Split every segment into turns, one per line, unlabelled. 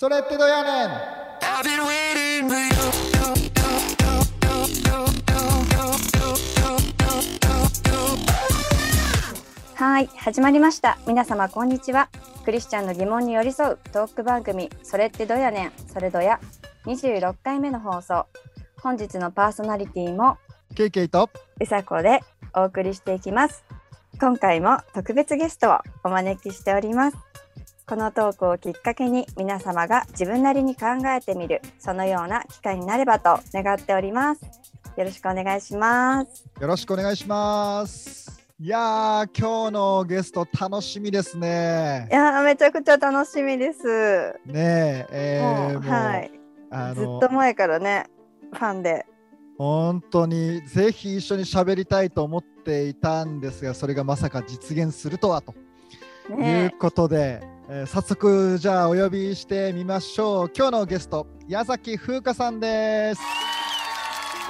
それってどうやねん？
はい始まりました。皆様こんにちは。クリスチャンの疑問に寄り添うトーク番組それってどやねん？それどや26回目の放送。本日のパーソナリティも
ケイケイと
うさこでお送りしていきます。今回も特別ゲストをお招きしておりますこのトークをきっかけに皆様が自分なりに考えてみるそのような機会になればと願っております。よろしくお願いします。
よろしくお願いします。いやー今日のゲスト楽しみですね。
いやーめちゃくちゃ楽しみです。
ねええー
はい。ずっと前からねファンで。
本当にぜひ一緒に喋りたいと思っていたんですがそれがまさか実現するとはという
ね
ことで、えー早速じゃあお呼びしてみましょう。今日のゲスト矢崎風花さんです。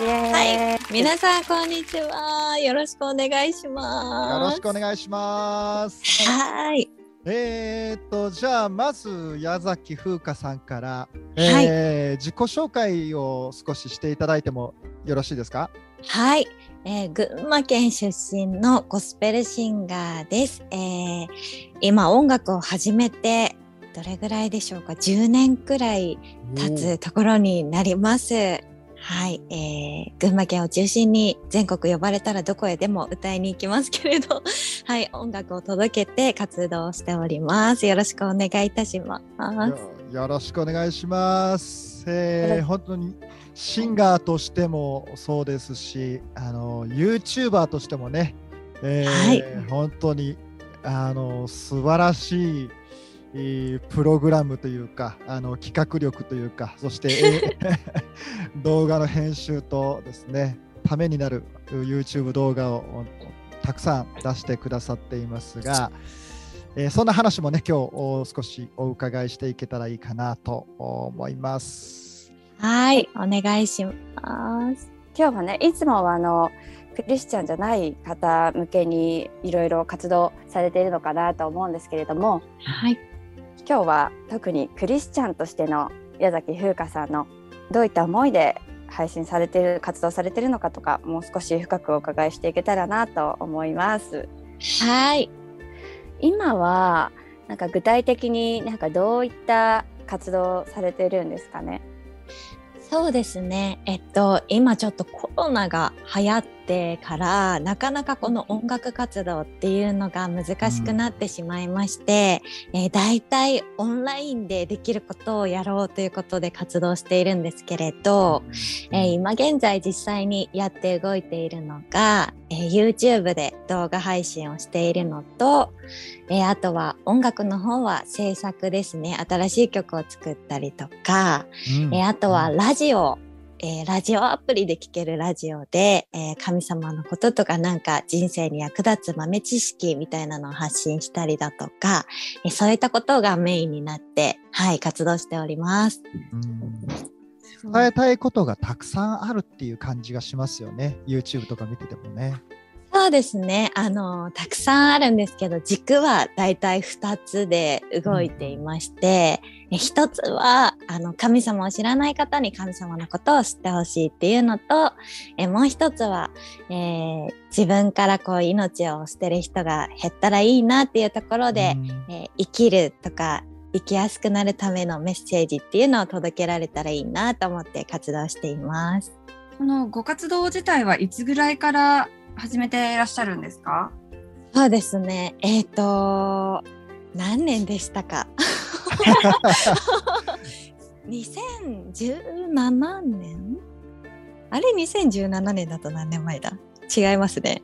はい、皆さんこんにちは。よろしくお願いします。
よろしくお願いします。
はい、
えー、とじゃあまず矢崎風花さんから、えー自己紹介を少ししていただいてもよろしいですか？
はい、えー群馬県出身のゴスペルシンガーです。えー今音楽を始めてどれぐらいでしょうか？10年くらい経つところになります。はい、えー群馬県を中心に全国呼ばれたらどこへでも歌いに行きますけれど、はい、音楽を届けて活動しております。よろしくお願いいたします。
よよろしくお願いします。えー本当にシンガーとしてもそうですし、あの YouTuber としてもね、えー
はい。
本当にあの素晴らしいえープログラムというかあの企画力というかそして、えー動画の編集とですねためになる YouTube 動画をたくさん出してくださっていますが、えーそんな話もね今日お少しお伺いしていけたらいいかなと思います。
はい、お願いします。
今日はねいつもはあのクリスチャンじゃない方向けにいろいろ活動されているのかなと思うんですけれども
はい、
今日は特にクリスチャンとしての矢崎風花さんのどういった思いで配信されている活動されているのかとかもう少し深くお伺いしていけたらなと思います。
はい、
今はなんか具体的になんかどういった活動されているんですかね？
そうですね。えっと、今ちょっとコロナが流行ってから、なかなかこの音楽活動っていうのが難しくなってしまいまして、えー大体オンラインでできることをやろうということで活動しているんですけれど、えー今現在実際にやって動いているのが、えー YouTube で動画配信をしているのと、えーあとは音楽の方は制作ですね。新しい曲を作ったりとか、
うん。
えーあとはラジオ、えーラジオアプリで聴けるラジオで、えー神様のこととかなんか人生に役立つ豆知識みたいなのを発信したりだとか、えーそういったことがメインになって、はい、活動しております。
伝えたいことがたくさんあるっていう感じがしますよね YouTube とか見ててもね。
そうですね。あの、たくさんあるんですけど、軸はだいたい2つで動いていまして、え一つは、あの、神様を知らない方に神様のことを知ってほしいっていうのと、えもう一つは、えー自分からこう命を捨てる人が減ったらいいなっていうところで、
うん
えー生きるとか、生きやすくなるためのメッセージっていうのを届けられたらいいなと思って活動しています。
このご活動自体はいつぐらいから始めていらっしゃるんですか？
そうですね。えっ、と、何年でしたか ?2017 年？あれ？2017年だと何年前だ？違いますね。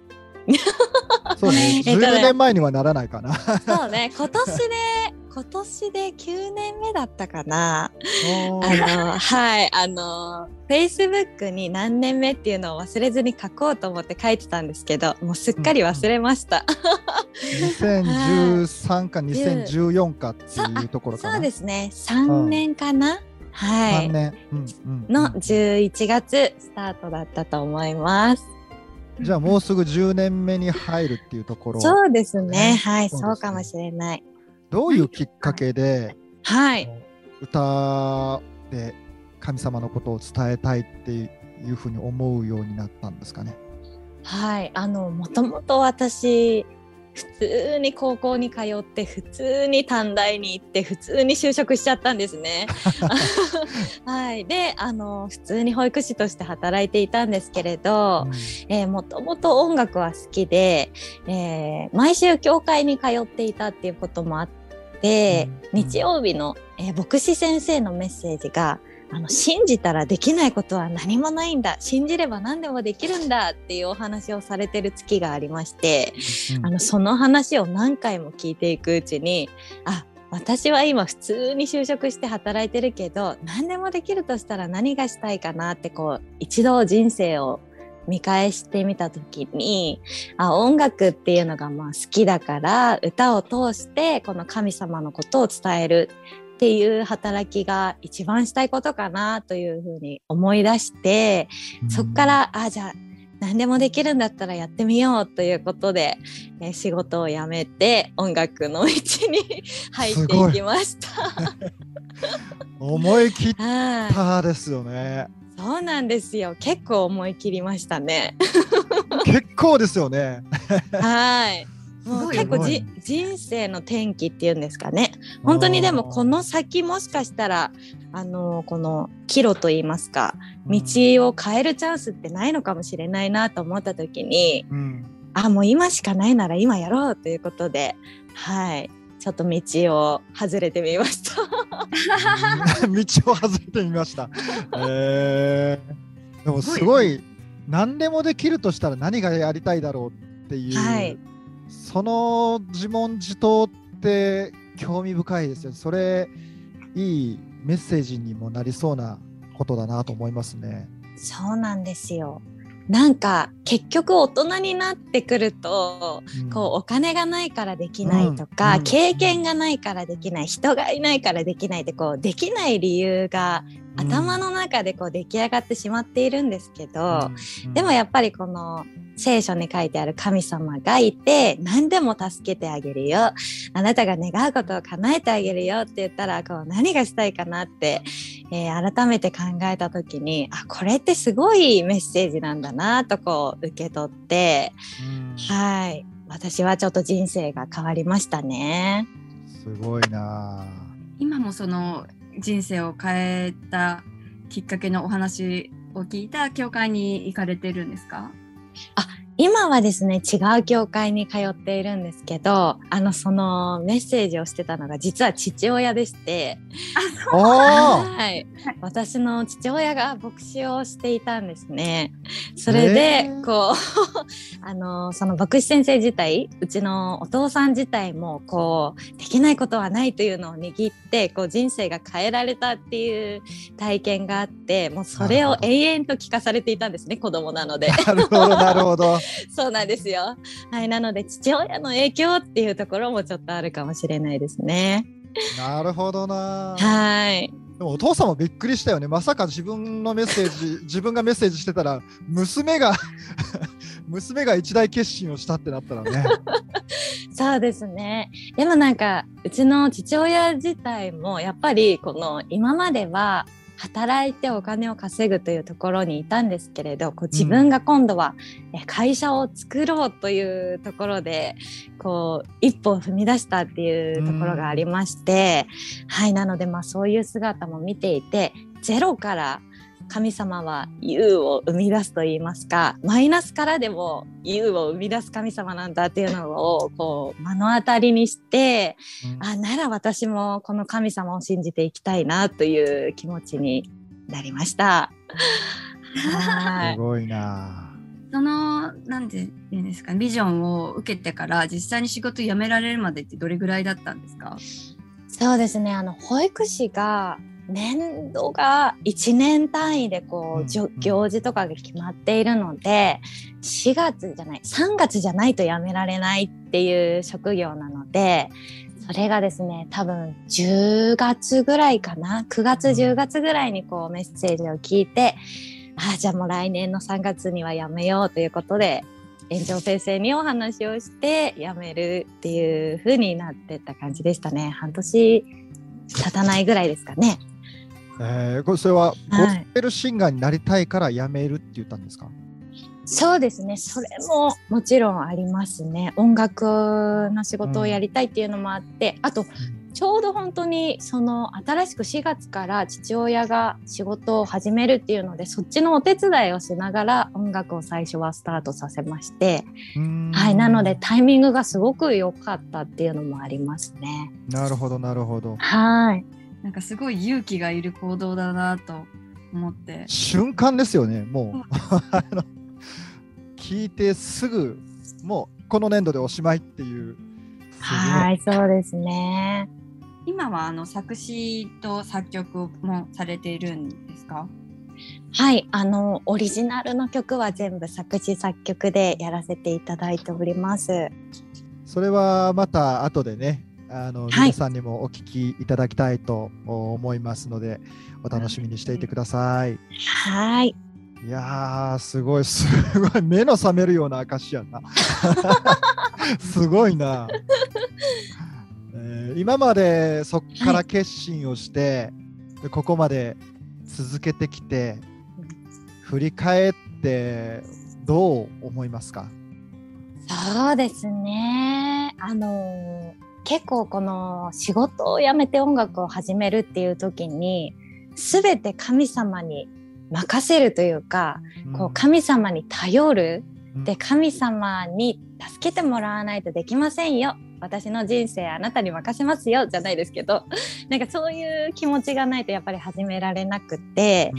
そうね、
えっとね
10年前にはならないかな。
そうね、今年で、今年で9年目だったかな。あの、はい、あの、Facebook に何年目っていうのを忘れずに書こうと思って書いてたんですけど、もうすっかり忘れました。
2013か2014かっていうところかな。
そうですね、3年かな、はい
3。年。うんうん
の11月スタートだったと思います。
じゃあもうすぐ10年目に入るっていうところ。
そうですね。
ね
はい、
そう
かもしれない。
どういうきっかけで、
はい。
歌で神様のことを伝えたいっていうふうに思うようになったんですかね？
はい、あのもともと私普通に高校に通って普通に短大に行って普通に就職しちゃったんですね。はい、であの普通に保育士として働いていたんですけれど、えーもともと音楽は好きで、えー毎週教会に通っていたっていうこともあって、
うん。
日曜日の、えー牧師先生のメッセージがあの信じたらできないことは何もないんだ。信じれば何でもできるんだ。っていうお話をされてる月がありまして、
うん。
あのその話を何回も聞いていくうちにあ私は今普通に就職して働いてるけど何でもできるとしたら何がしたいかなってこう一度人生を見返してみた時にあ音楽っていうのがまあ好きだから歌を通してこの神様のことを伝えるっていう働きが一番したいことかなというふうに思い出してそこからあじゃあ何でもできるんだったらやってみようということで、えー仕事を辞めて音楽の道に 入っていきました。
思い切っ
はい、
たですよね。
そうなんですよ。結構思い切りましたね。
結構ですよね。
はい。もう結構じ人生の転機っていうんですかね。本当にでもこの先もしかしたらあのこの岐路といいますか道を変えるチャンスってないのかもしれないなと思った時に
うん、
あもう今しかないなら今やろうということではいちょっと道を外れてみました。
道を外れてみました。えー、でもすごい何でもできるとしたら何がやりたいだろうっていう、
はい
その自問自答って興味深いですよ。それいいメッセージにもなりそうなことだなと思いますね。
そうなんですよ。なんか結局大人になってくると
うん。
こうお金がないからできないとか、
うん。うん。
経験がないからできない人がいないからできないってこうできない理由が頭の中でこう出来上がってしまっているんですけど、
うん
でもやっぱりこの聖書に書いてある神様がいて何でも助けてあげるよ。あなたが願うことを叶えてあげるよって言ったらこう何がしたいかなって、えー改めて考えた時にあこれってすごいメッセージなんだなとこう受け取って
うん。
はい。私はちょっと人生が変わりましたね。
すごいな。
今もその人生を変えたきっかけのお話を聞いた教会に行かれてるんですか？
あ今はですね違う教会に通っているんですけどあのそのメッセージをしてたのが実は父親でして
おー
はい、私の父親が牧師をしていたんですね。それで、こう あのその牧師先生自体うちのお父さん自体もこうできないことはないというのを握ってこう人生が変えられたっていう体験があってもうそれを永遠と聞かされていたんですね子供なので。
なるほどなるほど。
そうなんですよ。はい、なので父親の影響っていうところもちょっとあるかもしれないですね。
なるほどな。
はい。
でもお父さんもびっくりしたよね。まさか自分のメッセージ、自分がメッセージしてたら、娘が 娘が一大決心をしたってなったらね。
そうですね。でもなんかうちの父親自体もやっぱりこの今までは働いてお金を稼ぐというところにいたんですけれどこう自分が今度はえ会社を作ろうというところでこう一歩を踏み出したっていうところがありまして、はいなのでまあそういう姿も見ていてゼロから神様は U を生み出すと言いますかマイナスからでも U を生み出す神様なんだっていうのをこう目の当たりにしてあなら私もこの神様を信じていきたいなという気持ちになりました。はい
すごいな。
そのなんて言うんですかビジョンを受けてから実際に仕事辞められるまでってどれぐらいだったんですか？
そうですねあの保育士が年度が1年単位でこう、行事とかが決まっているので4月じゃない3月じゃないと辞められないっていう職業なのでそれがですね多分10月ぐらいかな9月10月ぐらいにこうメッセージを聞いてああじゃあもう来年の3月には辞めようということで園長先生にお話をして辞めるっていう風になってった感じでしたね。半年経たないぐらいですかね。
えー、これそれはゴ
はい
スペルシンガーになりたいから辞めるって言ったんですか、
そうですね。それももちろんありますね。音楽の仕事をやりたいっていうのもあって、あとちょうど本当にその新しく4月から父親が仕事を始めるっていうのでそっちのお手伝いをしながら音楽を最初はスタートさせまして、はい、なのでタイミングがすごく良かったっていうのもありますね。
なるほどなるほど
はい。
なんかすごい勇気がいる行動だなと思って。
瞬間ですよねもう 聞いてすぐもうこの年度でおしまいっていう
はい、そうですね。
今はあの作詞と作曲もされているんですか？
はい、あのオリジナルの曲は全部作詞作曲でやらせていただいております。
それはまた後でねあの、
はい
皆さんにもお聞きいただきたいと思いますのでお楽しみにしていてください。
はい、
いやーすごい すごい目の覚めるような証やな。すごいな、えー今までそこから決心をして、でここまで続けてきて振り返ってどう思いますか？
そうですね。あの結構この仕事を辞めて音楽を始めるっていう時に全て神様に任せるというか、こう神様に頼る。
うん。
で神様に助けてもらわないとできませんよ私の人生あなたに任せますよじゃないですけど。なんかそういう気持ちがないとやっぱり始められなくて、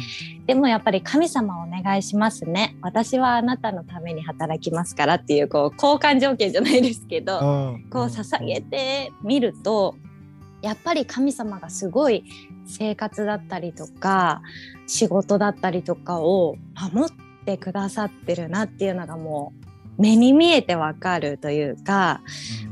でもやっぱり神様お願いしますね。私はあなたのために働きますからっていうこう交換条件じゃないですけど、
うん。
こう捧げてみるとやっぱり神様がすごい生活だったりとか仕事だったりとかを守ってくださってるなっていうのがもう目に見えてわかるというか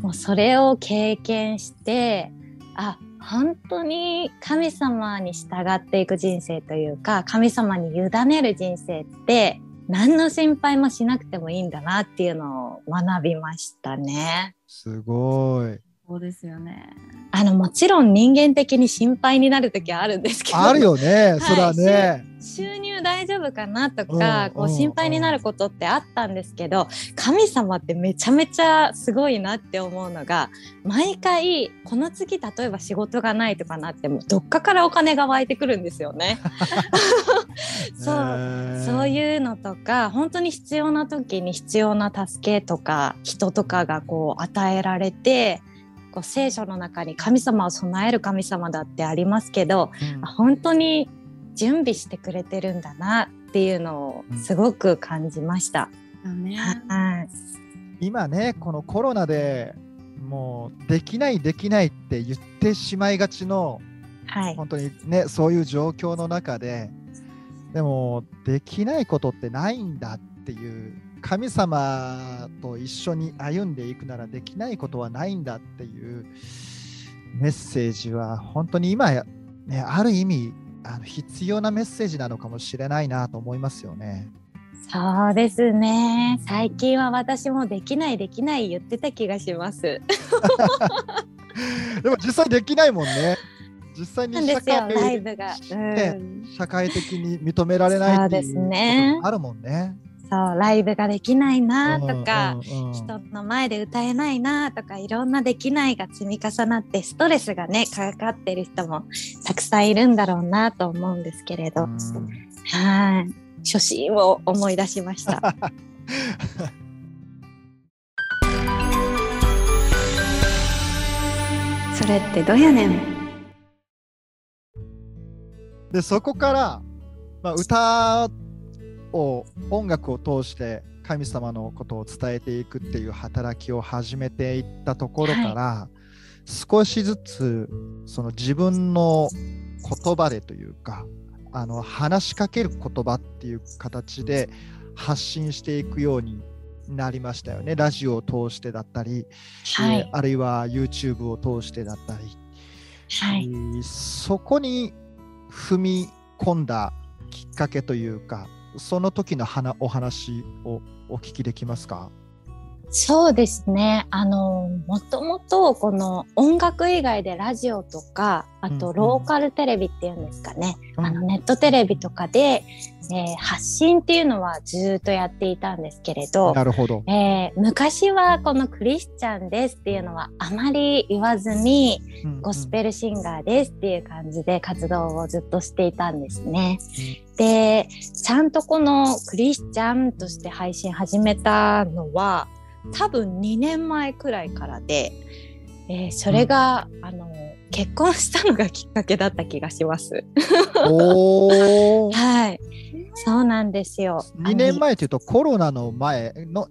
もうそれを経験してあ本当に神様に従っていく人生というか神様に委ねる人生って何の心配もしなくてもいいんだなっていうのを学びましたね。
すごい。
そうですよね。
あのもちろん人間的に心配になる時はあるんですけど
あるよね、
い
それはね。
収入大丈夫かなとか、こう心配になることってあったんですけど神様ってめちゃめちゃすごいなって思うのが毎回この月例えば仕事がないとかなってもどっかからお金が湧いてくるんですよね。そうそう
う。
いうのとか本当に必要な時に必要な助けとか人とかがこう与えられてこう聖書の中に神様を備える神様だってありますけど
うん
あ本当に準備してくれてるんだなっていうのをすごく感じました。
だね。
はい
今ね、このコロナでもうできない、できないって言ってしまいがちの、
はい
本当にね、そういう状況の中で、でも、できないことってないんだっていう、神様と一緒に歩んでいくならできないことはないんだっていうメッセージは、本当に今や、ね、ある意味あの、必要なメッセージなのかもしれないなと思いますよね。
そうですね最近は私もできないできない言ってた気がします。
でも実際できないもんね。実際に社
すよライ
会
ブが。う
ね
ん
社会的に認められないっていうあるもんね。
そうライブができないなとか、
うんうん。うん
人の前で歌えないなとかいろんなできないが積み重なってストレスがねかかってる人もたくさんいるんだろうなと思うんですけれど、
うん
はい。初心を思い出しました。
それってどやねん？
でそこから、まあ、歌を音楽を通して神様のことを伝えていくっていう働きを始めていったところから、少しずつその自分の言葉でというかあの話しかける言葉っていう形で発信していくようになりましたよね。ラジオを通してだったり、
はい。
えーあるいは YouTube を通してだったり、
はい。
えーそこに踏み込んだきっかけというかその時の話お話をお聞きできますか？
そうですね。あの、もともとこの音楽以外でラジオとか、あとローカルテレビっていうんですかね。
うん
あのネットテレビとかで、えー発信っていうのはずっとやっていたんですけれど、
なるほど。
えー昔はこのクリスチャンですっていうのはあまり言わずに、ゴスペルシンガーですっていう感じで活動をずっとしていたんですね。で、ちゃんとこのクリスチャンとして配信始めたのは多分2年前くらいからで、えーそれが、あの結婚したのがきっかけだった気がします。はい。そうなんですよ。
2年
あ
前というとコロナの前の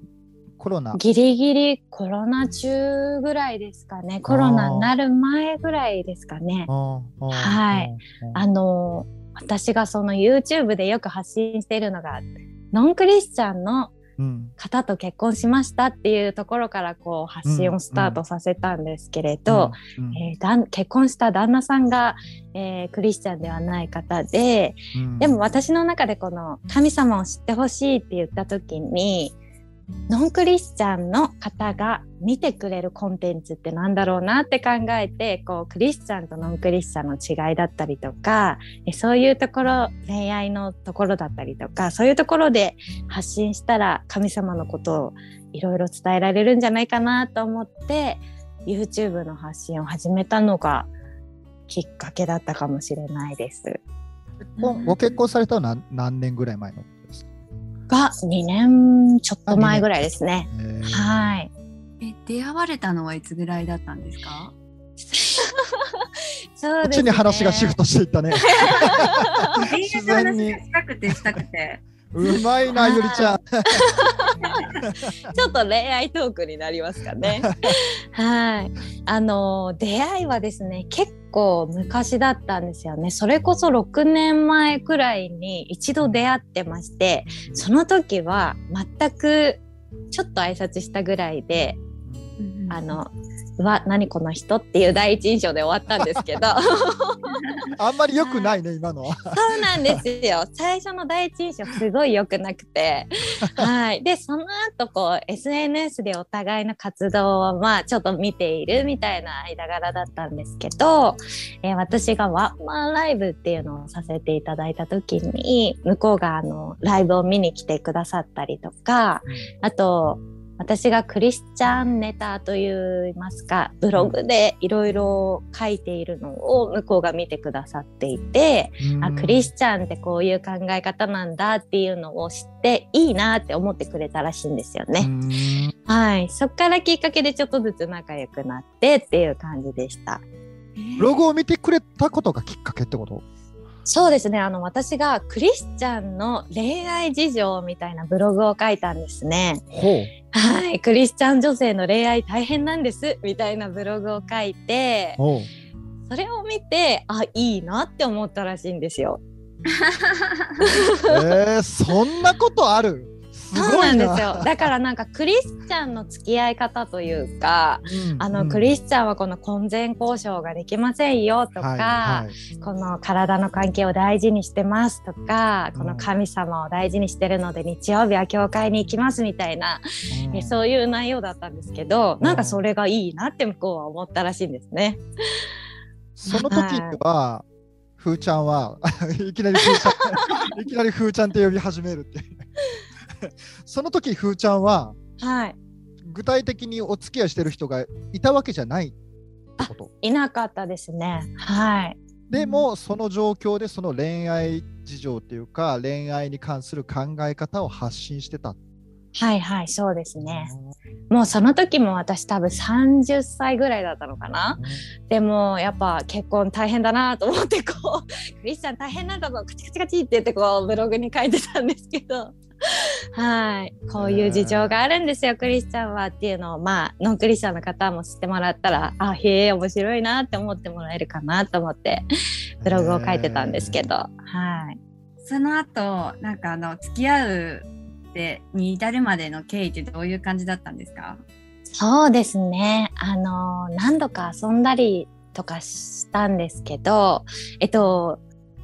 コロナ
の。ギリギリコロナ中ぐらいですかね。コロナになる前ぐらいですかね。はいあの私がその YouTube でよく発信しているのがノンクリスチャンの
うん
方と結婚しましたっていうところからこう発信をスタートさせたんですけれど、
うん。
え結婚した旦那さんが、えークリスチャンではない方で
うん。
でも私の中でこの神様を知ってほしいって言った時にノンクリスチャンの方が見てくれるコンテンツってなんだろうなって考えてこうクリスチャンとノンクリスチャンの違いだったりとかそういうところ恋愛のところだったりとかそういうところで発信したら神様のことをいろいろ伝えられるんじゃないかなと思って YouTube の発信を始めたのがきっかけだったかもしれないです。
ご結婚されたのは何年ぐらい前の？
が2年ちょっと前ぐらいですね。
えー
はい。
え、出会われたのはいつぐらいだったんですか？
そうですね。
こっちに話がシフトしていったね。自然に
したくてしたくて。
うまいな、ゆりちゃん。
ちょっと恋愛トークになりますかね。はい。あの出会いはですね結構昔だったんですよね。それこそ6年前くらいに一度出会ってまして、その時は全くちょっと挨拶したぐらいで、あの。うわ何この人っていう第一印象で終わったんですけど
あんまり良くないね、今のは。
そうなんですよ。最初の第一印象すごい良くなくて。はい。で、その後こう SNS でお互いの活動をまあちょっと見ているみたいな間柄だったんですけど、えー私がワンマンライブっていうのをさせていただいた時に、向こうがあのライブを見に来てくださったりとか、あと、私がクリスチャンネタといいますか、ブログでいろいろ書いているのを向こうが見てくださっていて、あクリスチャンってこういう考え方なんだっていうのを知っていいなって思ってくれたらしいんですよね。
うん
はい。そっからきっかけでちょっとずつ仲良くなってっていう感じでした。
ブログを見てくれたことがきっかけってこと？
そうですね。あの、私がクリスチャンの恋愛事情みたいなブログを書いたんですね。はい。クリスチャン女性の恋愛大変なんですみたいなブログを書いて。それを見て、あ、いいなって思ったらしいんですよ。
えー、そんなことある？す
そう
ごな
んですよ。だからなんかクリスチャンの付き合い方というか、あの、クリスチャンはこの婚前交渉ができませんよとか、
はいはい。
この体の関係を大事にしてますとか、
うん。
この神様を大事にしてるので日曜日は教会に行きますみたいな、
うん。
えそういう内容だったんですけど、なんかそれがいいなって向こうは思ったらしいんですね。
その時は、ふーちゃんは、いきなりふーちゃん、いきなりふーちゃんって呼び始めるって。その時ふーちゃんは、
はい。
具体的にお付き合いしてる人がいたわけじゃないってこと？
いなかったですね。はい。
でも、その状況でその恋愛事情っていうか、恋愛に関する考え方を発信してた。
はいはい、そうですね。もうその時も私多分30歳ぐらいだったのかな？でもやっぱ結婚大変だなと思ってこう クリスチャン大変なんだぞカチカチカチって言ってこうブログに書いてたんですけどはい。こういう事情があるんですよクリスチャンはっていうのをまあノンクリスチャンの方も知ってもらったらあへえ面白いなって思ってもらえるかなと思ってブログを書いてたんですけど。はい。
その後、なんかあの、付き合うってに至るまでの経緯ってどういう感じだったんですか？
そうですね。あの何度か遊んだりとかしたんですけどえっと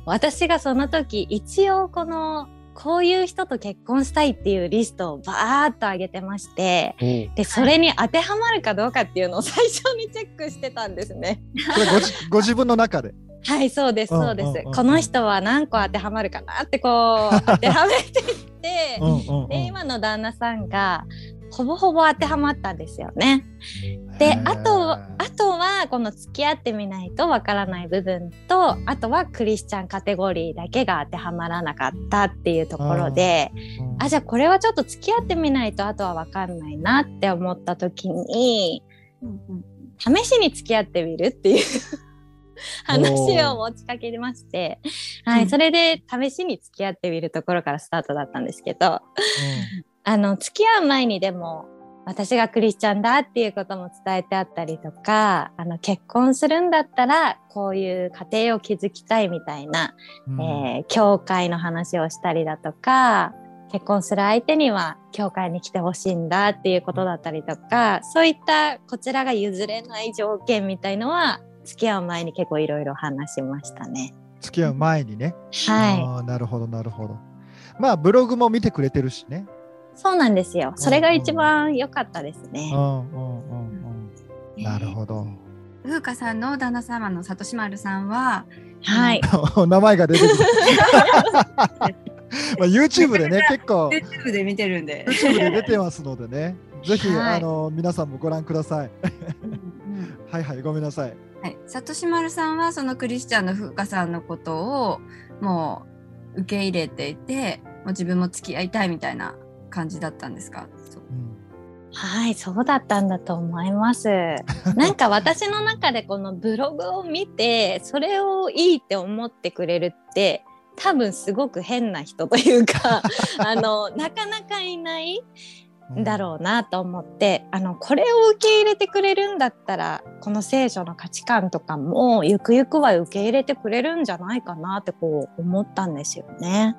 私がその時一応このこういう人と結婚したいっていうリストをバーッと上げてましてでそれに当てはまるかどうかっていうのを最初にチェックしてたんですね。
それご 自分の中で。
はいそうですそうです、
うんうんうんうん
この人は何個当てはまるかなってこう当てはめていって
うんうんうん
で今の旦那さんがほぼほぼ当てはまったんですよね。であとあとはこの付き合ってみないとわからない部分とあとはクリスチャンカテゴリーだけが当てはまらなかったっていうところで
うん。
あじゃあこれはちょっと付き合ってみないとあとはわかんないなって思った時に試しに付き合ってみるっていう話を持ちかけまして、はい、
うん。
それで試しに付き合ってみるところからスタートだったんですけどあの付き合う前にでも私がクリスチャンだっていうことも伝えてあったりとかあの結婚するんだったらこういう家庭を築きたいみたいな、
うん
えー教会の話をしたりだとか結婚する相手には教会に来てほしいんだっていうことだったりとかそういったこちらが譲れない条件みたいのは付き合う前に結構いろいろ話しましたね。
付き合う前にね。
は
あーなるほどなるほど。まあブログも見てくれてるしね。
い、そうなんですよ。それが一番良かったですね
うん。うんうんうん。なるほど。
風花さんの旦那様の里島丸さんは、
はい。
名前が出てくる。まあ YouTube でね結構
YouTube で見てるんで。
YouTube で出てますのでね。ぜひ、
はい
あの皆さんもご覧ください。はいはいごめんなさい。
はい、里島丸さんはそのクリスチャンの風花さんのことをもう受け入れていてもう自分も付き合いたいみたいな感じだったんですか？そう
うん
はい、そうだったんだと思います。なんか私の中でこのブログを見て、それをいいって思ってくれるって、多分すごく変な人というか、あの、なかなかいないんだろうなと思って、あの、これを受け入れてくれるんだったら、この聖書の価値観とかも、ゆくゆくは受け入れてくれるんじゃないかなってこう思ったんですよね。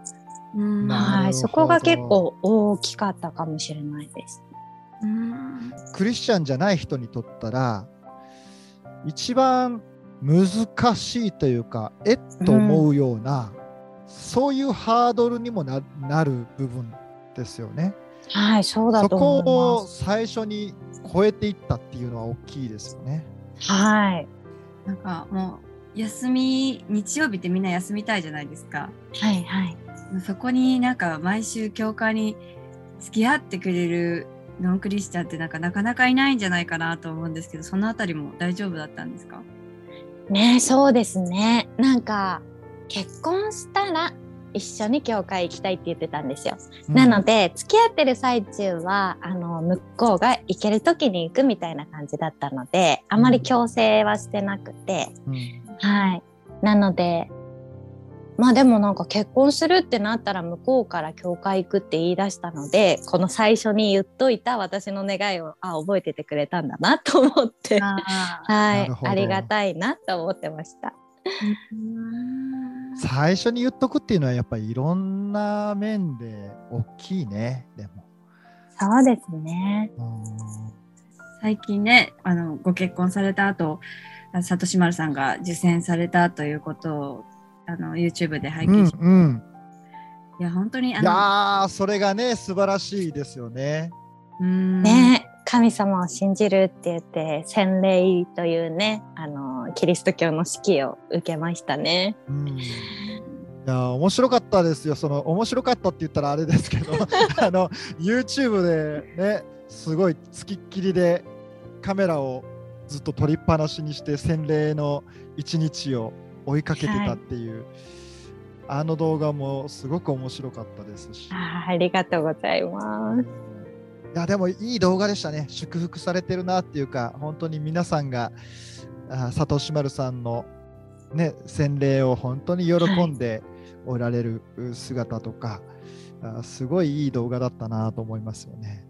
はい、そこが結構大きかったかもしれないです。
うん
クリスチャンじゃない人にとったら一番難しいというかえっと思うような、そういうハードルにもななる部分ですよね。
はい、そうだ
そ
と思
こ
いま
を最初に超えていったっていうのは大きいですよね。
す。はい。
なんかもう休み日曜日ってみんな休みたいじゃないですか
はいはい。
そこになんか毎週教会に付き合ってくれるノンクリスチャンってなんかなかなかいないんじゃないかなと思うんですけどそのあたりも大丈夫だったんですか？
ねそうですね。なんか結婚したら一緒に教会行きたいって言ってたんですよ。なので付き合ってる最中はあの向こうが行ける時に行くみたいな感じだったのであまり強制はしてなくて、
うん
はい。なのでまあでもなんか結婚するってなったら向こうから教会行くって言い出したのでこの最初に言っといた私の願いをあ覚えててくれたんだなと思って。
あ
はいありがたいなと思ってました。
最初に言っとくっていうのはやっぱりいろんな面で大きいね。でも。
そうですね。
うん
最近ねあのご結婚された後里島丸さんが受選されたということをあの YouTube で拝
うん
見し、
うん、
いや本当にあ
い
の
それがね素晴らしいですよね。
うん
ね、神様を信じるって言って洗礼というね、あのキリスト教の式を受けましたね。
うんいやー面白かったですよ。その面白かったって言ったらあれですけど、あの YouTube でね、すごいつきっきりでカメラをずっと撮りっぱなしにして洗礼の一日を追いかけてたっていう、あの動画もすごく面白かったですし。
あーありがとうございます。
いやでもいい動画でしたね。祝福されてるなっていうか、本当に皆さんがあ佐藤しまるさんの、ね、洗礼を本当に喜んでおられる姿とか、あすごいいい動画だったなと思いますよね。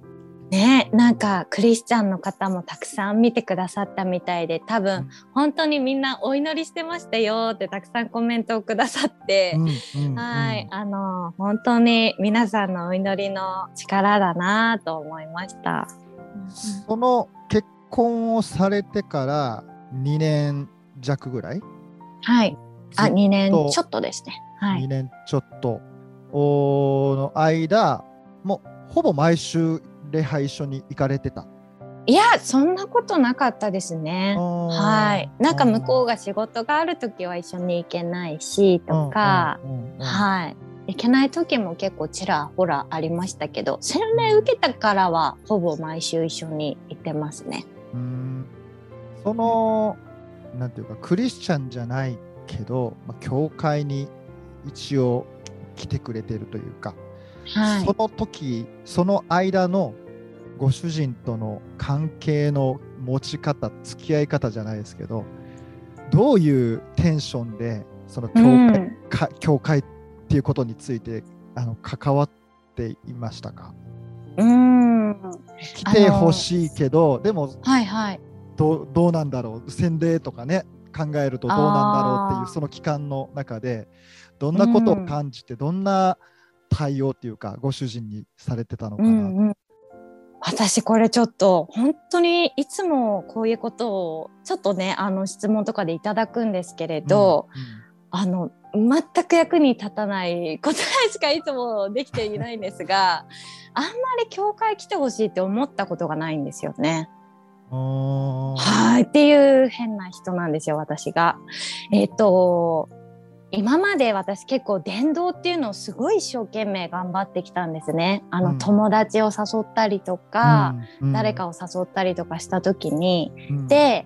ね、なんかクリスチャンの方もたくさん見てくださったみたいで、多分、
うん
本当にみんなお祈りしてましたよってたくさんコメントをくださって。
うんうん
はい、あの本当に皆さんのお祈りの力だなと思いました。
その結婚をされてから2年弱ぐらい、
はい。あ、
ずっと
2年ちょっとですね。はい
2。年ちょっとおの間もうほぼ毎週礼拝一緒に行かれてた？
いやそんなことなかったですね。はい、なんか向こうが仕事がある時は一緒に行けないしとか、はい。行けない時も結構ちらほらありましたけど洗礼受けたからはほぼ毎週一緒に行ってますね。
うん。そのなんていうかクリスチャンじゃないけど、まあ、教会に一応来てくれてるというか、
はい。
その時その間のご主人との関係の持ち方付き合い方じゃないですけどどういうテンションでその教会,、
うん。
か教会っていうことについてあの関わっていましたか？
うん。
来てほしいけどでも
はいはい。
どうどうなんだろう？洗礼とかね考えるとどうなんだろうっていうその期間の中でどんなことを感じて、どんな対応っていうかご主人にされてたのかな、
うんうん、私これちょっと本当にいつもこういうことをちょっとねあの質問とかでいただくんですけれど、あの全く役に立たない答えしかいつもできていないんですが あんまり教会来てほしいって思ったことがないんですよね。はいっていう変な人なんですよ私が。えっ、と今まで私結構伝道っていうのをすごい一生懸命頑張ってきたんですね。あの、
うん。
友達を誘ったりとか、
うんうん。
誰かを誘ったりとかした時に、
うん。
で、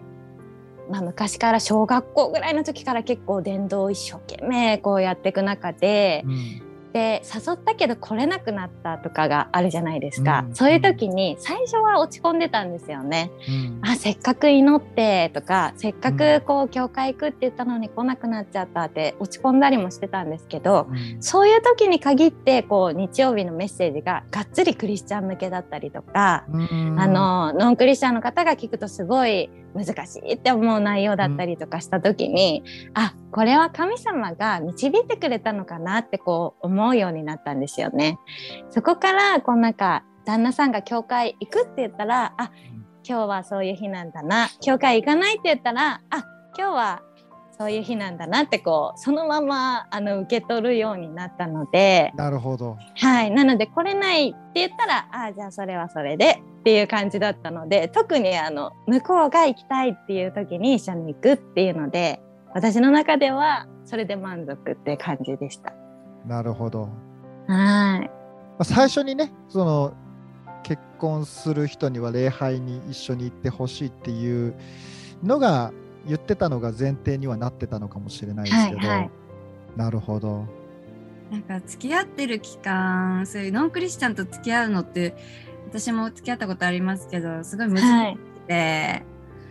まあ、昔から小学校ぐらいの時から結構伝道を一生懸命こうやっていく中で
う、ん
で誘ったけど来れなくなったとかがあるじゃないですか、
うん。
そういう時に最初は落ち込んでたんですよね。
うん。
あせっかく祈ってとかせっかくこう教会行くって言ったのに来なくなっちゃったって落ち込んだりもしてたんですけど、
うん。
そういう時に限ってこう日曜日のメッセージががっつりクリスチャン向けだったりとか、
うん。
あのノンクリスチャンの方が聞くとすごい難しいって思う内容だったりとかした時に、あこれは神様が導いてくれたのかなってこう思うようになったんですよね。そこからこうなんか旦那さんが教会行くって言ったらあ今日はそういう日なんだな。教会行かないって言ったらあ今日はそういう日なんだなってこうそのままあの受け取るようになったので、
なるほど。
はい、なので来れないって言ったらああじゃあそれはそれでっていう感じだったので特にあの向こうが行きたいっていう時に一緒に行くっていうので私の中ではそれで満足って感じでした。
なるほど。
はい
まあ最初にね、その結婚する人には礼拝に一緒に行ってほしいっていうのが言ってたのが前提にはなってたのかもしれないですけど、
はいはい。
なるほど。
なんか付き合ってる期間そういうノンクリスチャンと付き合うのって私も付き合ったことありますけどすごい難し
はい
くて、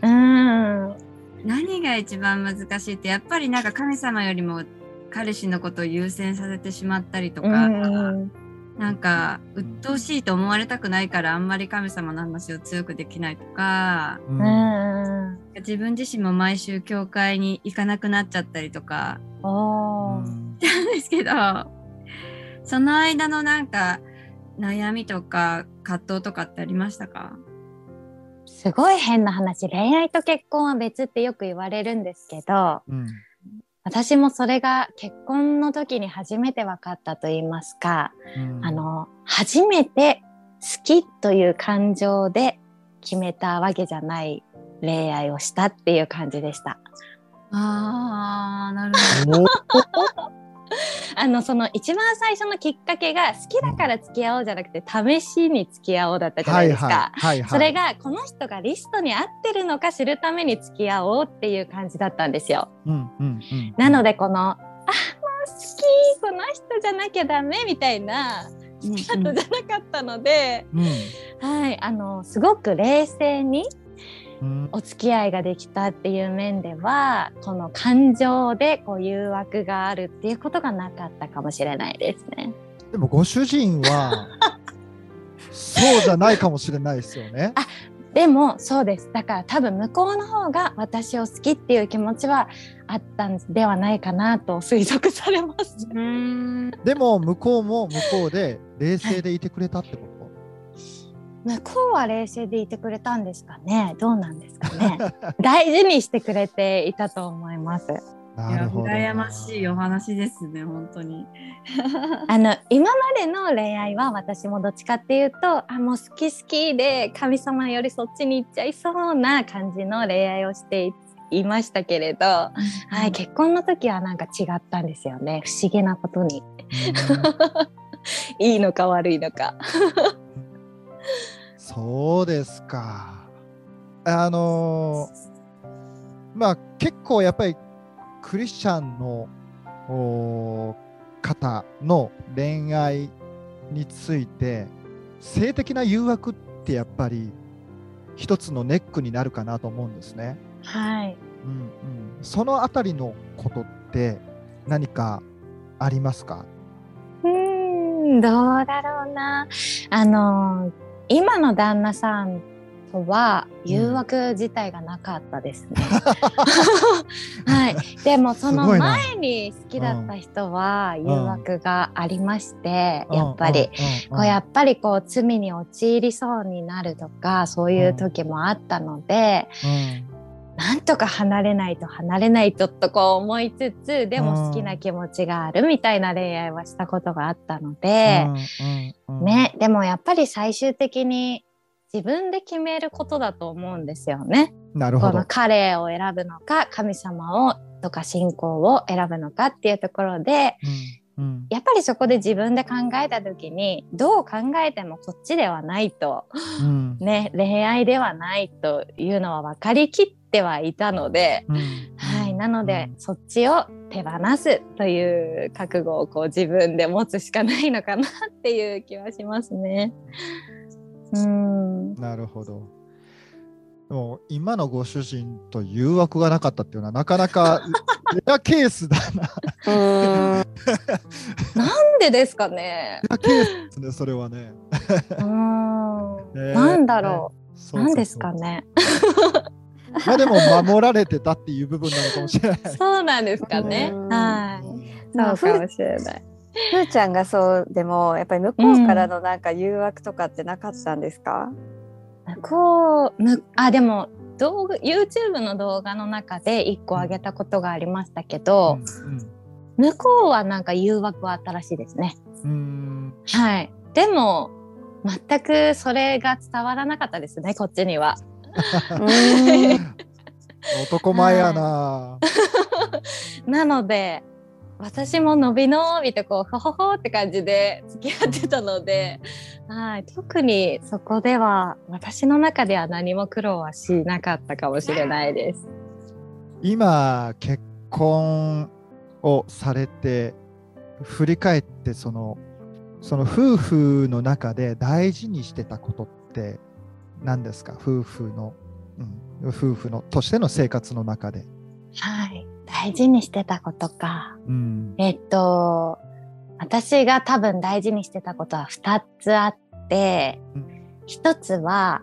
うん。
何が一番難しいってやっぱりなんか神様よりも彼氏のことを優先させてしまったりとか、
うん。
なんか鬱陶しいと思われたくないからあんまり神様の話を強くできないとか。
うん。
うん
自分自身も毎週教会に行かなくなっちゃったりとか。
おー。
うん。
なんですけどその間のなんか悩みとか葛藤とかってありましたか？
すごい変な話。恋愛と結婚は別ってよく言われるんですけど
うん。
私もそれが結婚の時に初めて分かったと言いますか、
うん。
あの初めて好きという感情で決めたわけじゃない恋愛をしたっていう感じでした。
あーなるほ
お
あのその一番最初のきっかけが好きだから付き合おうじゃなくて試しに付き合おうだったじゃな
はいい
ですか。それがこの人がリストに合ってるのか知るために付き合おうっていう感じだったんですよ。なのでこの「あもう好きこの人じゃなきゃダメ」みたいな
ど。
スタートじゃなかったので、
うん
はいあのすごく冷静に
うん
お付き合いができたっていう面ではこの感情でこう誘惑があるっていうことがなかったかもしれないですね。
でもご主人は そうじゃないかもしれないですよね。
でもそうですだから多分向こうの方が私を好きっていう気持ちはあったんではないかなと推測されます。
でも向こうも向こうで冷静でいてくれたってこと、
向こうは冷静でいてくれたんですかねどうなんですかね 大事にしてくれていたと思います。
なるほど。
羨ましいお話ですね、本当に。
あの今までの恋愛は私もどっちかっていうとあもう好き好きで神様よりそっちに行っちゃいそうな感じの恋愛をしていいましたけれど、はい、結婚の時はなんか違ったんですよね不思議なことにいいのか悪いのか。
そうですか。あのーまあ結構やっぱりクリスチャンのお方の恋愛について性的な誘惑ってやっぱり一つのネックになるかなと思うんですね。
はい
うんうん、そのあたりのことって何かありますか？
うーんどうだろうなあの今の旦那さんとは誘惑自体がなかったですね。はい、でもその前に好きだった人は誘惑がありまして、やっぱり。こうやっぱりこう罪に陥りそうになるとかそういう時もあったので、なんとか離れないと離れないととこう思いつつでも好きな気持ちがあるみたいな恋愛はしたことがあったので、ねでもやっぱり最終的に自分で決めることだと思うんですよね。
なるほど。
この。彼を選ぶのか神様をとか信仰を選ぶのかっていうところで
うん。うん。
やっぱりそこで自分で考えた時にどう考えてもこっちではないと。
うん。
ね恋愛ではないというのは分かりきってはいたので、
うん
はい、なので、そっちを手放すという覚悟をこう自分で持つしかないのかなっていう気はしますね。うん
なるほど。でも今のご主人と誘惑がなかったっていうのはなかなか レアケースだな。
なんでですかね。
レアケースですね、それはね。
うん
ね
なんだろうなんですかね。
まあでも守られてたっていう部分なのかもしれない。
そうなんですかね
うん。
はい。
まあ
そうかもしれない。
ふーちゃんがそうでもやっぱり向こうからのなんか誘惑とかってなかったんですか、
こうむあでも動画 YouTube の動画の中で1個上げたことがありましたけど、向こうはなんか誘惑はあったらしいですね。
うんうん
はい。でも全くそれが伝わらなかったですねこっちには。
男前やな。
なので私も伸び伸びとこうほほほって感じで付き合ってたので、はい、特にそこでは私の中では何も苦労はしなかったかもしれないです。
今結婚をされて振り返ってそのその夫婦の中で大事にしてたことって何ですか？夫婦の、うん、夫婦のとしての生活の中で。
はい、大事にしてたことか。
うん。
えっと私が多分大事にしてたことは2つあって、
うん。
1つは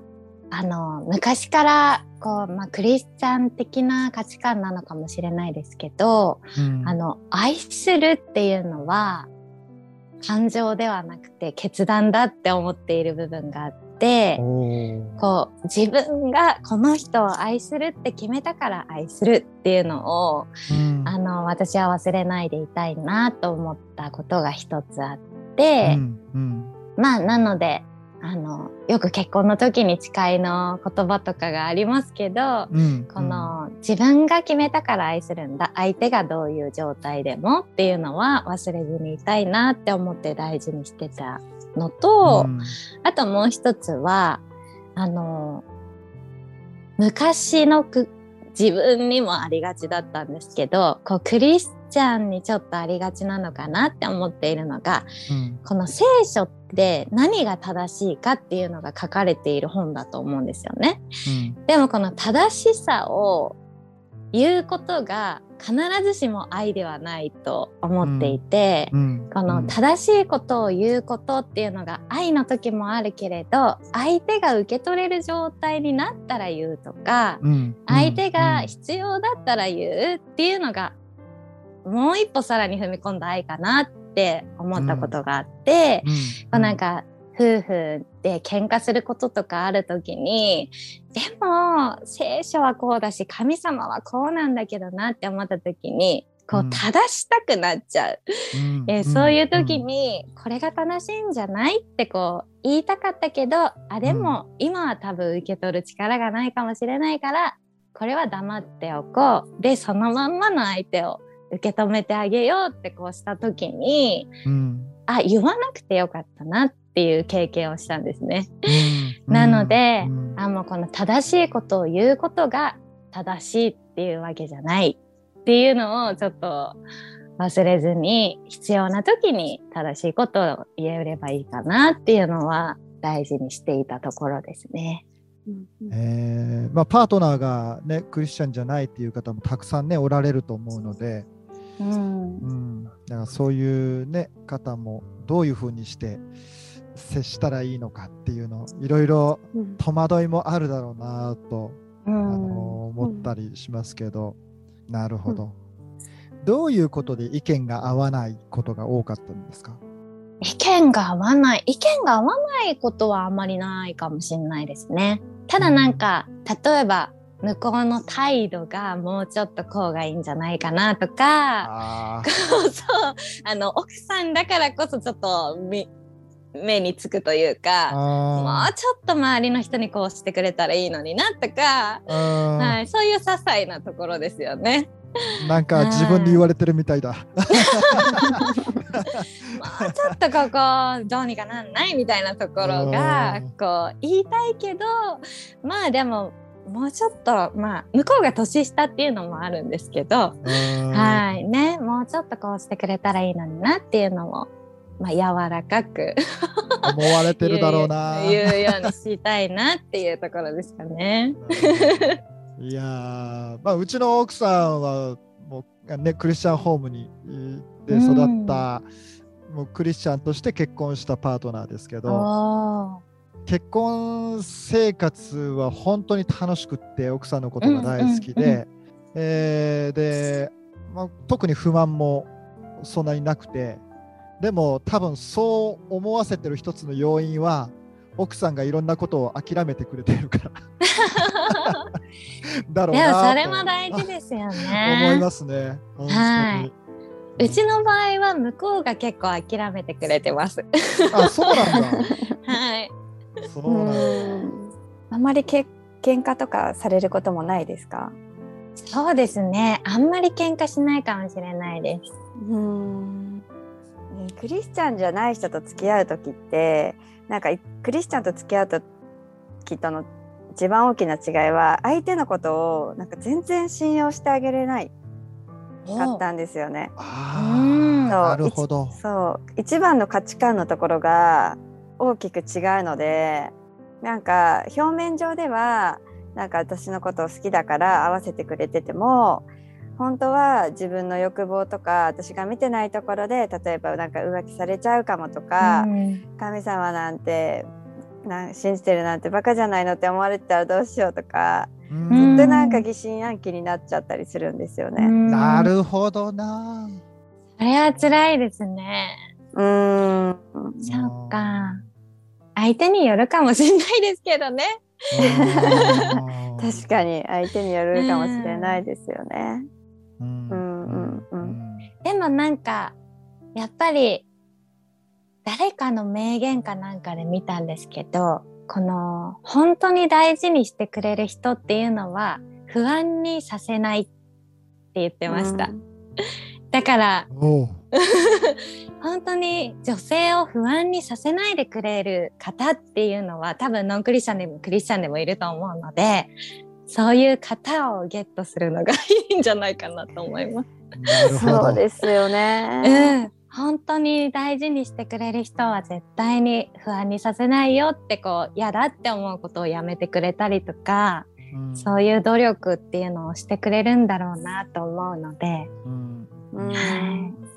あの昔からこう、まあ、クリスチャン的な価値観なのかもしれないですけど、
うん。
あの愛するっていうのは感情ではなくて決断だって思っている部分があってこう自分がこの人を愛するって決めたから愛するっていうのを
うん。
あの私は忘れないでいたいなと思ったことが一つあって、
うんうん。
まあなのであのよく結婚の時に誓いの言葉とかがありますけど、
うん
この自分が決めたから愛するんだ。相手がどういう状態でもっていうのは忘れずにいたいなって思って大事にしてたのと、
うん。
あともう一つはあの昔のく自分にもありがちだったんですけどこうクリスチャンにちょっとありがちなのかなって思っているのが
うん
この聖書って何が正しいかっていうのが書かれている本だと思うんですよね。
うん
でもこの正しさを言うことが必ずしも愛ではないと思っていて、
うん。
この正しいことを言うことっていうのが愛の時もあるけれど相手が受け取れる状態になったら言うとか、
うん。
相手が必要だったら言うっていうのがもう一歩さらに踏み込んだ愛かなって思ったことがあって、
うん。
こうなんか夫婦で喧嘩することとかある時にでも聖書はこうだし神様はこうなんだけどなって思った時にこ
う
うん正したくなっちゃう、
うん。
えーそういう時にこれが正しいんじゃないってこう言いたかったけどあでも今は多分受け取る力がないかもしれないからこれは黙っておこう。でそのまんまの相手を受け止めてあげようってこうした時に
うん。
あ言わなくてよかったなっていう経験をしたんですね。
うん。
なので
うん。
あもうこの正しいことを言うことが正しいっていうわけじゃないっていうのをちょっと忘れずに必要な時に正しいことを言えればいいかなっていうのは大事にしていたところですね。
えーまあ、パートナーが、ね、クリスチャンじゃないっていう方もたくさん、ね、おられると思うので、
うん。
うん、だからそういう、ね、方もどういうふうにして接したらいいのかっていうのいろいろ
うん。
戸惑いもあるだろうなと、
う
あ
ん
の思ったりしますけど、なるほど、どういうことで意見が合わないことが多かったんですか？
意見が合わない。意見が合わないことはあんまりないかもしれないですね。ただなんか例えば向こうの態度がもうちょっとこうがいいんじゃないかなとか
あ
そうそうあの奥さんだからこそちょっとみ目につくというかも
あ
うちょっと周りの人にこうしてくれたらいいのになとか、
ー
はい、そういう些細なところですよね。
なんか自分に言われてるみたいだ。
もうちょっとここどうにかなんないみたいなところが
うん。
こう言いたいけどまあでももうちょっとまあ向こうが年下っていうのもあるんですけど、
うん。
はいねもうちょっとこうしてくれたらいいのになっていうのも、まあ、柔らかく。
思われてるだろうな。
言うようにしたいなっていうところですかね。
いやー、まあ、うちの奥さんはもう、ね、クリスチャンホームにえーで育った、もうクリスチャンとして結婚したパートナーですけど結婚生活は本当に楽しくって奥さんのことが大好きで、
うんうんう
えーで、まあ、特に不満もそんなになくてでも多分そう思わせてる一つの要因は奥さんがいろんなことを諦めてくれてるから だろう
でも
なと
それも大事ですよ
思い
ね。
ますね。
はい。うちの場合は向こうが結構諦めてくれてます。
あそうなんだ。
はい。
そうなんだ。
うんあまりけ喧嘩とかされることもないですか？
そうですね。あんまり喧嘩しないかもしれないです。
うんクリスチャンじゃない人と付き合う時ってなんかいクリスチャンと付き合う時との一番大きな違いは相手のことをなんか全然信用してあげれないかったんですよね。
なるほど。
そう一番の価値観のところが大きく違うのでなんか表面上ではなんか私のことを好きだから合わせてくれてても本当は自分の欲望とか私が見てないところで例えばなんか浮気されちゃうかもとか、
うん
神様なんてな信じてるなんてバカじゃないのって思われてたらどうしようとか
うん
ずっとなんか疑心暗鬼になっちゃったりするんですよね。
なるほどな。
それは辛いですね。
うーん
そうか。相手によるかもしれないですけどね。
うん
確かに相手によるかもしれないですよね。
うん
うんうん。うん
でもなんかやっぱり誰かの名言かなんかで見たんですけどこの本当に大事にしてくれる人っていうのは不安にさせないって言ってました、
うん。
だから 本当に女性を不安にさせないでくれる方っていうのは多分ノンクリスチャンでもクリスチャンでもいると思うのでそういう方をゲットするのがいいんじゃないかなと思います。
そうですよね。
うん、本当に大事にしてくれる人は絶対に不安にさせないよってこう嫌だって思うことをやめてくれたりとか、
うん。
そういう努力っていうのをしてくれるんだろうなと思うので、
うん
うん。
はい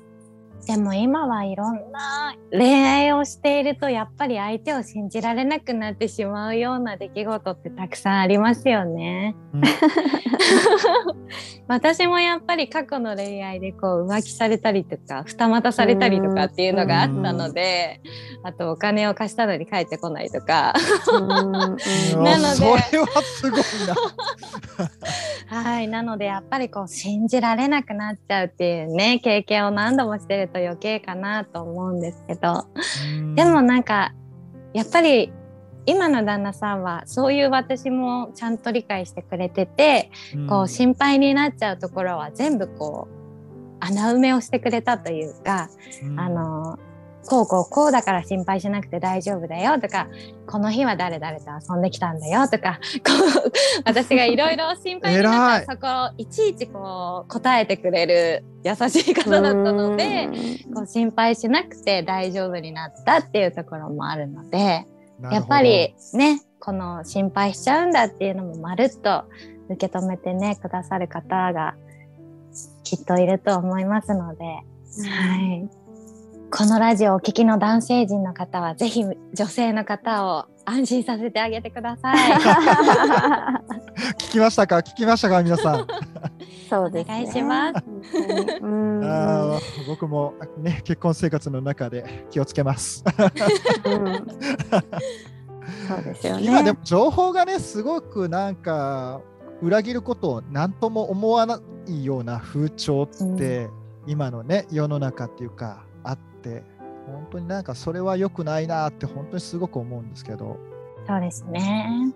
でも今はいろんな恋愛をしているとやっぱり相手を信じられなくなってしまうような出来事ってたくさんありますよね。
うん
私もやっぱり過去の恋愛でこう浮気されたりとか二股されたりとかっていうのがあったのであとお金を貸したのに返ってこないとか なので
それはすごいな。
はいなのでやっぱりこう信じられなくなっちゃうっていうね経験を何度もしてると余計かなと思うんですけど。でもなんかやっぱり今の旦那さんはそういう私もちゃんと理解してくれてて、
うん、
こう心配になっちゃうところは全部こう穴埋めをしてくれたというか、
うん。
あのこうこうこうだから心配しなくて大丈夫だよとかこの日は誰々と遊んできたんだよとかこう 私がいろいろ心配になったらそこをいちいちこう答えてくれる優しい方だったのでこう心配しなくて大丈夫になったっていうところもあるので。やっぱりねこの心配しちゃうんだっていうのもまるっと受け止めてねくださる方がきっといると思いますので、はい、このラジオをお聞きの男性陣の方はぜひ女性の方を安心させてあげてください。
聞きましたか？聞きましたか？皆さん。
そうですね。
お願いします
うん
あー僕もね結婚生活の中で気をつけます。
うんそうですよ
今で
ね。
も情報がねすごくなんか裏切ることを何とも思わないような風潮って、今のね世の中っていうかあって本当になんかそれは良くないなって本当にすごく思うんですけど。
そうですね。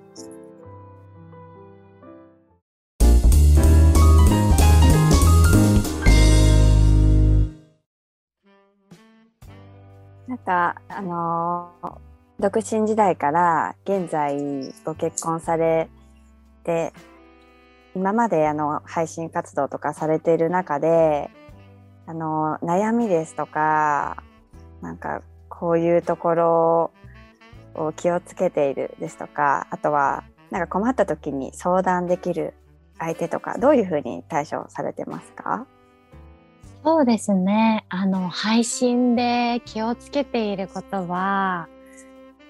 なんかあのー独身時代から現在ご結婚されて今まであの配信活動とかされている中であの悩みですとかなんかこういうところを気をつけているですとかあとはなんか困った時に相談できる相手とかどういうふうに対処されてますか？
そうですね。あの配信で気をつけていることは、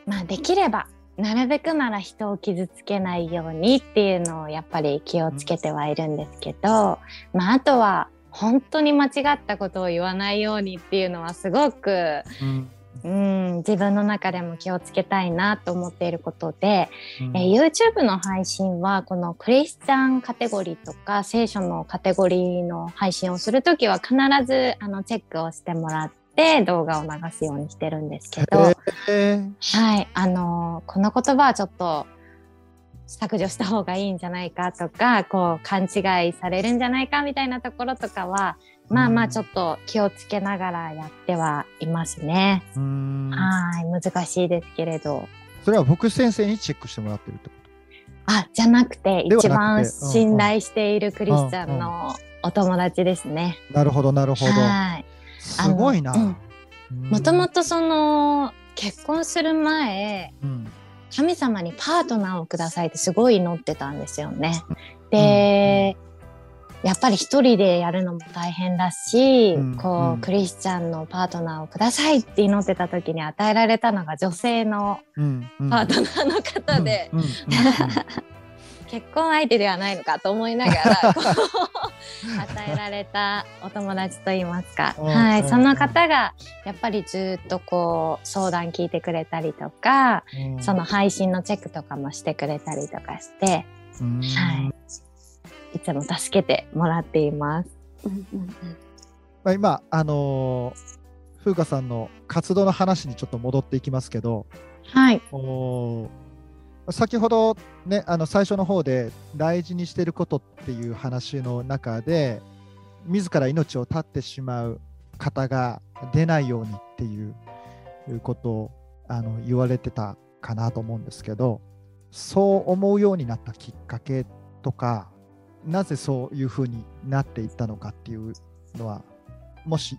まあできればなるべくなら人を傷つけないようにっていうのをやっぱり気をつけてはいるんですけど、まああとは本当に間違ったことを言わないようにっていうのはすごく、
うん。
うん、自分の中でも気をつけたいなと思っていることで、
うん。
えー YouTube の配信はこのクリスチャンカテゴリーとか聖書のカテゴリーの配信をするときは必ずあのチェックをしてもらって動画を流すようにしてるんですけど、はい、あのーこの言葉はちょっと削除した方がいいんじゃないかとかこう勘違いされるんじゃないかみたいなところとかはまあまあちょっと気をつけながらやってはいますね。
うん
はい難しいですけれど。
それは僕先生にチェックしてもらってるってこ
あ、じゃなくて、一番信頼しているクリスチャンのお友達ですね。
となるほどなるほど。
はい。
すごいな。
もともとその、結婚する前、
うん
神様にパートナーをくださいってすごい祈ってたんですよね。で、やっぱり一人でやるのも大変だし、
うん。
こう、
うん。
クリスチャンのパートナーをくださいって祈ってた時に与えられたのが女性のパートナーの方で、結婚相手ではないのかと思いながら 与えられたお友達といいますか、
うん
はい、
うん。
その方がやっぱりずっとこう相談聞いてくれたりとか、
うん。
その配信のチェックとかもしてくれたりとかして、
うん。
はい、いつも助けてもらっています。
まあ、今、あのー風花さんの活動の話にちょっと戻っていきますけど、
はい、
先ほど、ね、あの最初の方で大事にしていることっていう話の中で自ら命を絶ってしまう方が出ないようにっていうことをあの言われてたかなと思うんですけどそう思うようになったきっかけとかなぜそういうふうになっていったのかっていうのはもし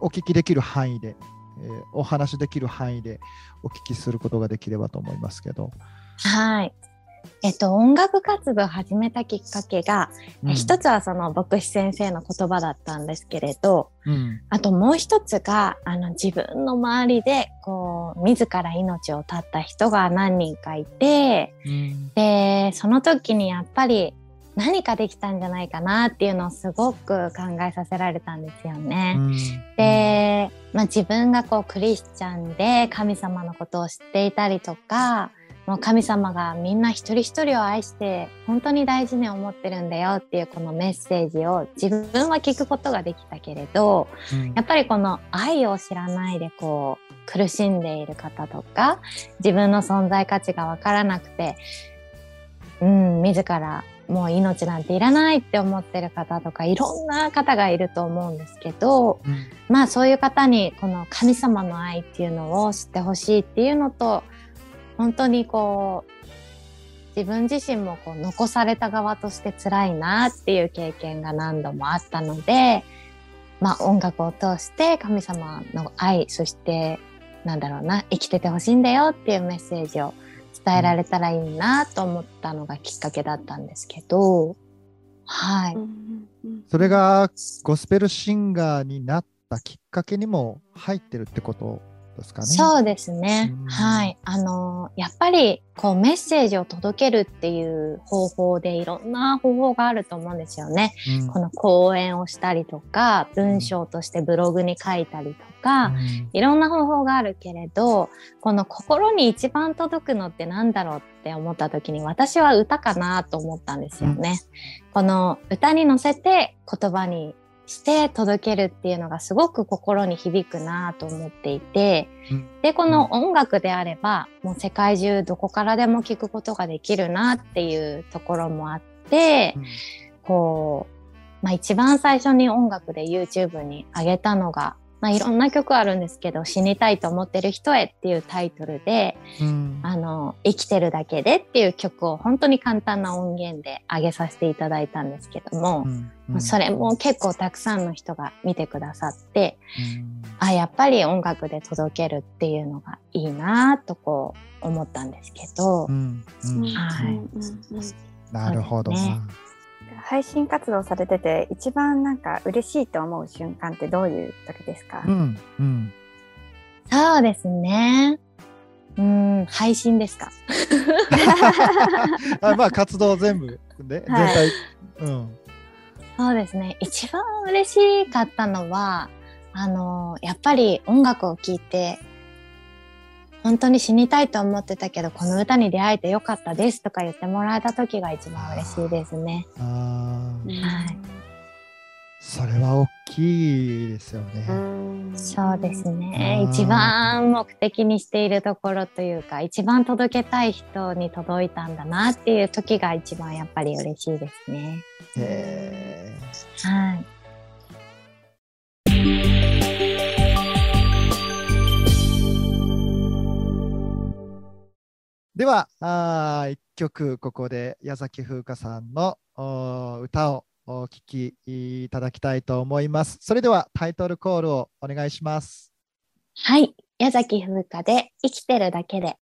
お聞きできる範囲で、えーお話しできる範囲でお聞きすることができればと思いますけど。
はい。えっと、音楽活動を始めたきっかけが、
うん
一つはその牧師先生の言葉だったんですけれど
うん
あともう一つがあの自分の周りでこう自ら命を絶った人が何人かいて
うん
でその時にやっぱり何かできたんじゃないかなっていうのをすごく考えさせられたんですよね。で、まあ、自分がこうクリスチャンで神様のことを知っていたりとかもう神様がみんな一人一人を愛して本当に大事に思ってるんだよっていうこのメッセージを自分は聞くことができたけれど
うん。
やっぱりこの愛を知らないでこう苦しんでいる方とか自分の存在価値が分からなくてうん自らもう命なんていらないって思ってる方とかいろんな方がいると思うんですけど
うん。
まあそういう方にこの神様の愛っていうのを知ってほしいっていうのと本当にこう自分自身もこう残された側として辛いなっていう経験が何度もあったので、まあ、音楽を通して神様の愛そしてなんだろうな生きててほしいんだよっていうメッセージを伝えられたらいいなと思ったのがきっかけだったんですけどはい、
それがゴスペルシンガーになったきっかけにも入ってるってことですかね。
そうですね
うん。
はい。あのやっぱりこうメッセージを届けるっていう方法でいろんな方法があると思うんですよね。
うん
この講演をしたりとか、文章としてブログに書いたりとか、
うん
いろんな方法があるけれど、この心に一番届くのってなんだろうって思った時に私は歌かなと思ったんですよね。この歌に乗せて言葉にして届けるっていうのがすごく心に響くなと思っていて、
うん。
でこの音楽であればもう世界中どこからでも聴くことができるなっていうところもあって、
うん。
こう、まあ、一番最初に音楽で YouTube に上げたのが、まあ、いろんな曲あるんですけど「死にたいと思ってる人へ」っていうタイトルで
うん。
あの生きてるだけでっていう曲を本当に簡単な音源で上げさせていただいたんですけども、
うん。
まあそれも結構たくさんの人が見てくださって
うん。
あやっぱり音楽で届けるっていうのがいいなとこう思ったんですけど、
うん。うん。
はい。
なるほど
配信活動されてて一番なんか嬉しいと思う瞬間ってどういう時ですか、
うんうん。
そうですね。うん配信ですか？
あまあ活動全部で、
はい。
全体、うん。
そうですね。一番嬉しかったのはあのやっぱり音楽を聴いて本当に死にたいと思ってたけどこの歌に出会えてよかったですとか言ってもらえた時が一番嬉しいですね。はい
それは大きいですよね。
そうです
あ
ね
ー
一番目的にしているところというか一番届けたい人に届いたんだなっていう時が一番やっぱり嬉しいですね。
へ
はい
ではあー一曲ここで矢崎風花さんの歌をお聴きいただきたいと思います。それではタイトルコールをお願いします。
はい矢崎風花で生きてるだけで「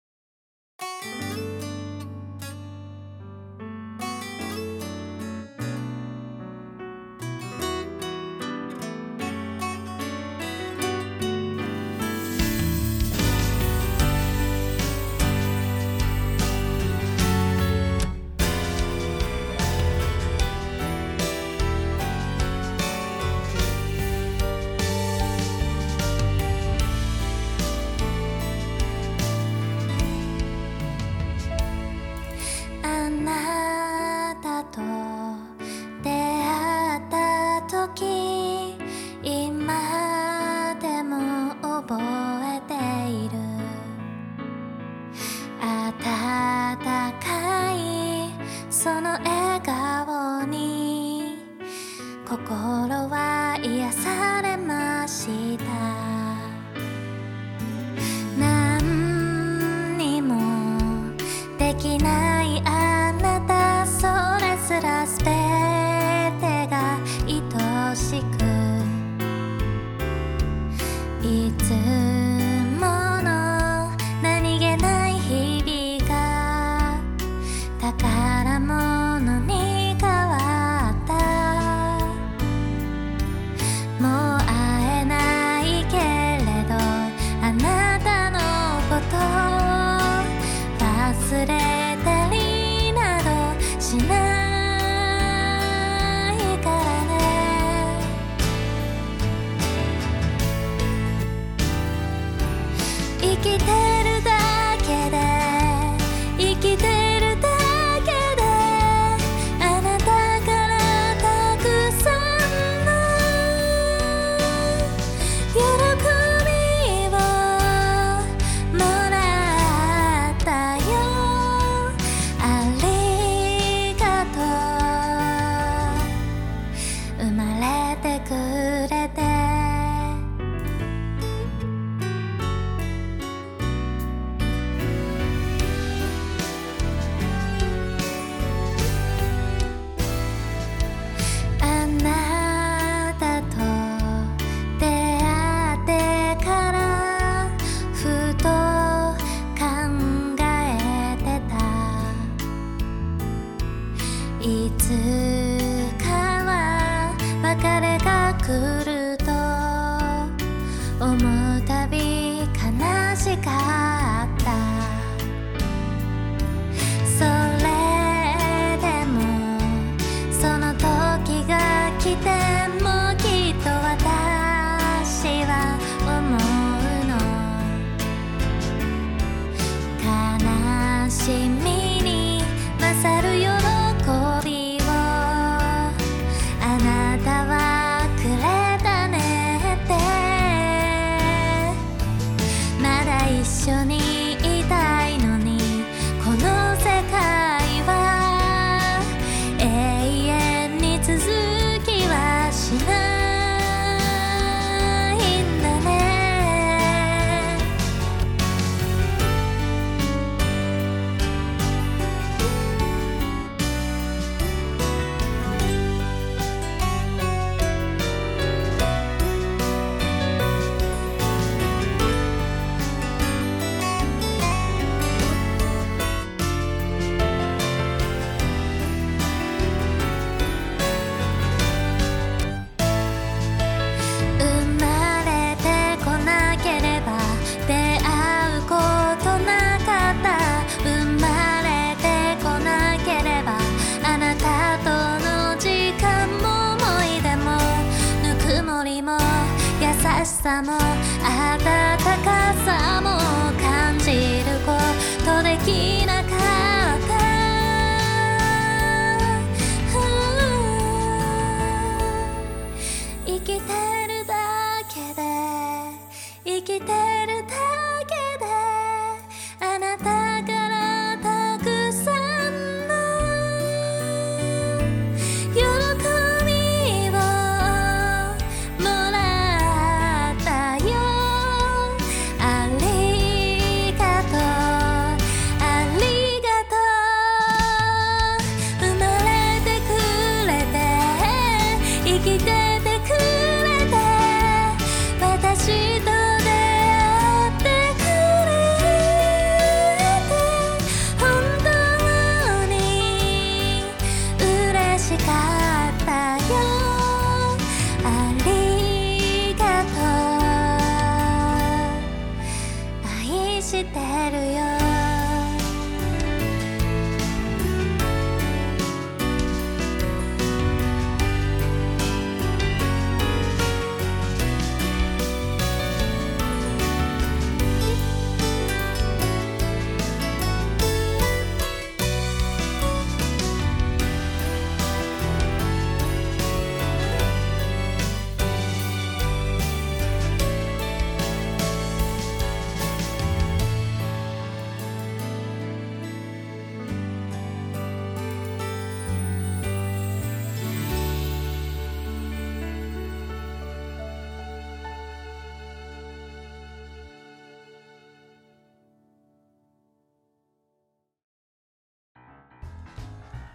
きて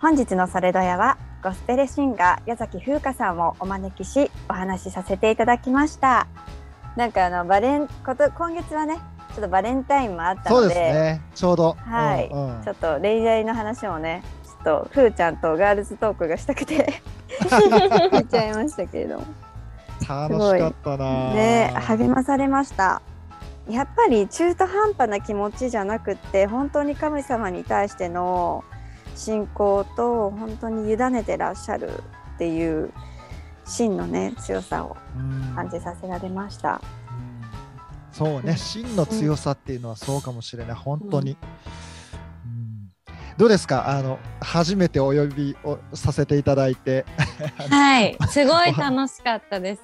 本
日のそれどやはゴスペルシンガー矢崎風花さんをお招きしお話しさせていただきました。なんかあのバレンこと今月はねちょっとバレンタインもあった
そう
ので
ね。ちょうど。
はい。
うんうん。
ちょっと恋愛の話もねちょっとふーちゃんとガールズトークがしたくて。言っちゃいましたけれど。も
楽しかったな。
ね励まされました。やっぱり中途半端な気持ちじゃなくって本当に神様に対しての信仰と本当に委ねてらっしゃるっていう真のね強さを
うん。
感じさせられました。
そうね、真の強さっていうのはそうかもしれない、本当に。うん。どうですか？あの初めてお呼びをさせていただいて。
はい、すごい楽しかったです。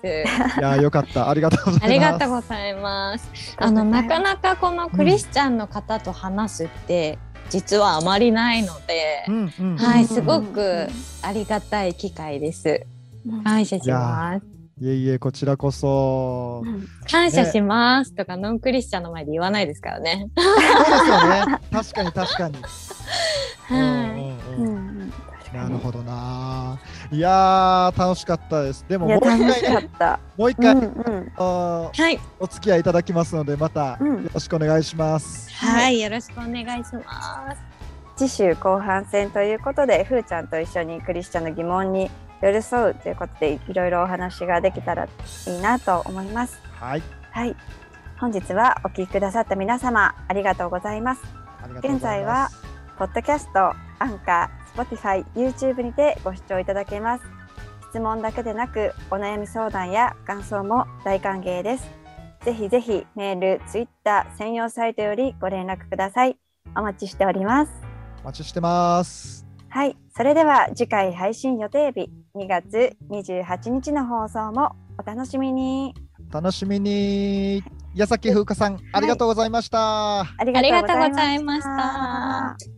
いやよかった。ありがとうございます。
ありがとうございます。あのなかなかこのクリスチャンの方と話すって実はあまりないので
う、んうん。
はい、すごくありがたい機会です。感謝します。
いえいえこちらこそ。
うん。
感謝します。とかノンクリスチャンの前で言わないですからね。
そうですよね。確かに確かに、
はい。
うんうん
う
うん
んうん
なるほどないやー楽しかったですでももう一回ね。もう一回、
うんうん
はい、
お付き合いいただきますのでまた
うん
よろしくお願いします、
はい、よろしくお願いします。
次週後半戦ということでふーちゃんと一緒にクリスチャンの疑問に寄り添うということでいろいろお話ができたらいいなと思います。
はい
はい。本日はお聞きくださった皆様ありがとうございます。
ありがとうご
現在は
す
ポッドキャスト、アンカー、Spotify、YouTube にてご視聴いただけます。質問だけでなくお悩み相談や感想も大歓迎です。ぜひぜひメール、Twitter 専用サイトよりご連絡ください。お待ちしております。
お待ちしてます
はい、それでは次回配信予定日2月28日の放送もお楽しみに。
楽しみに矢崎風花さん、ありがとうございました
あり
ありがとうござ
い
いました。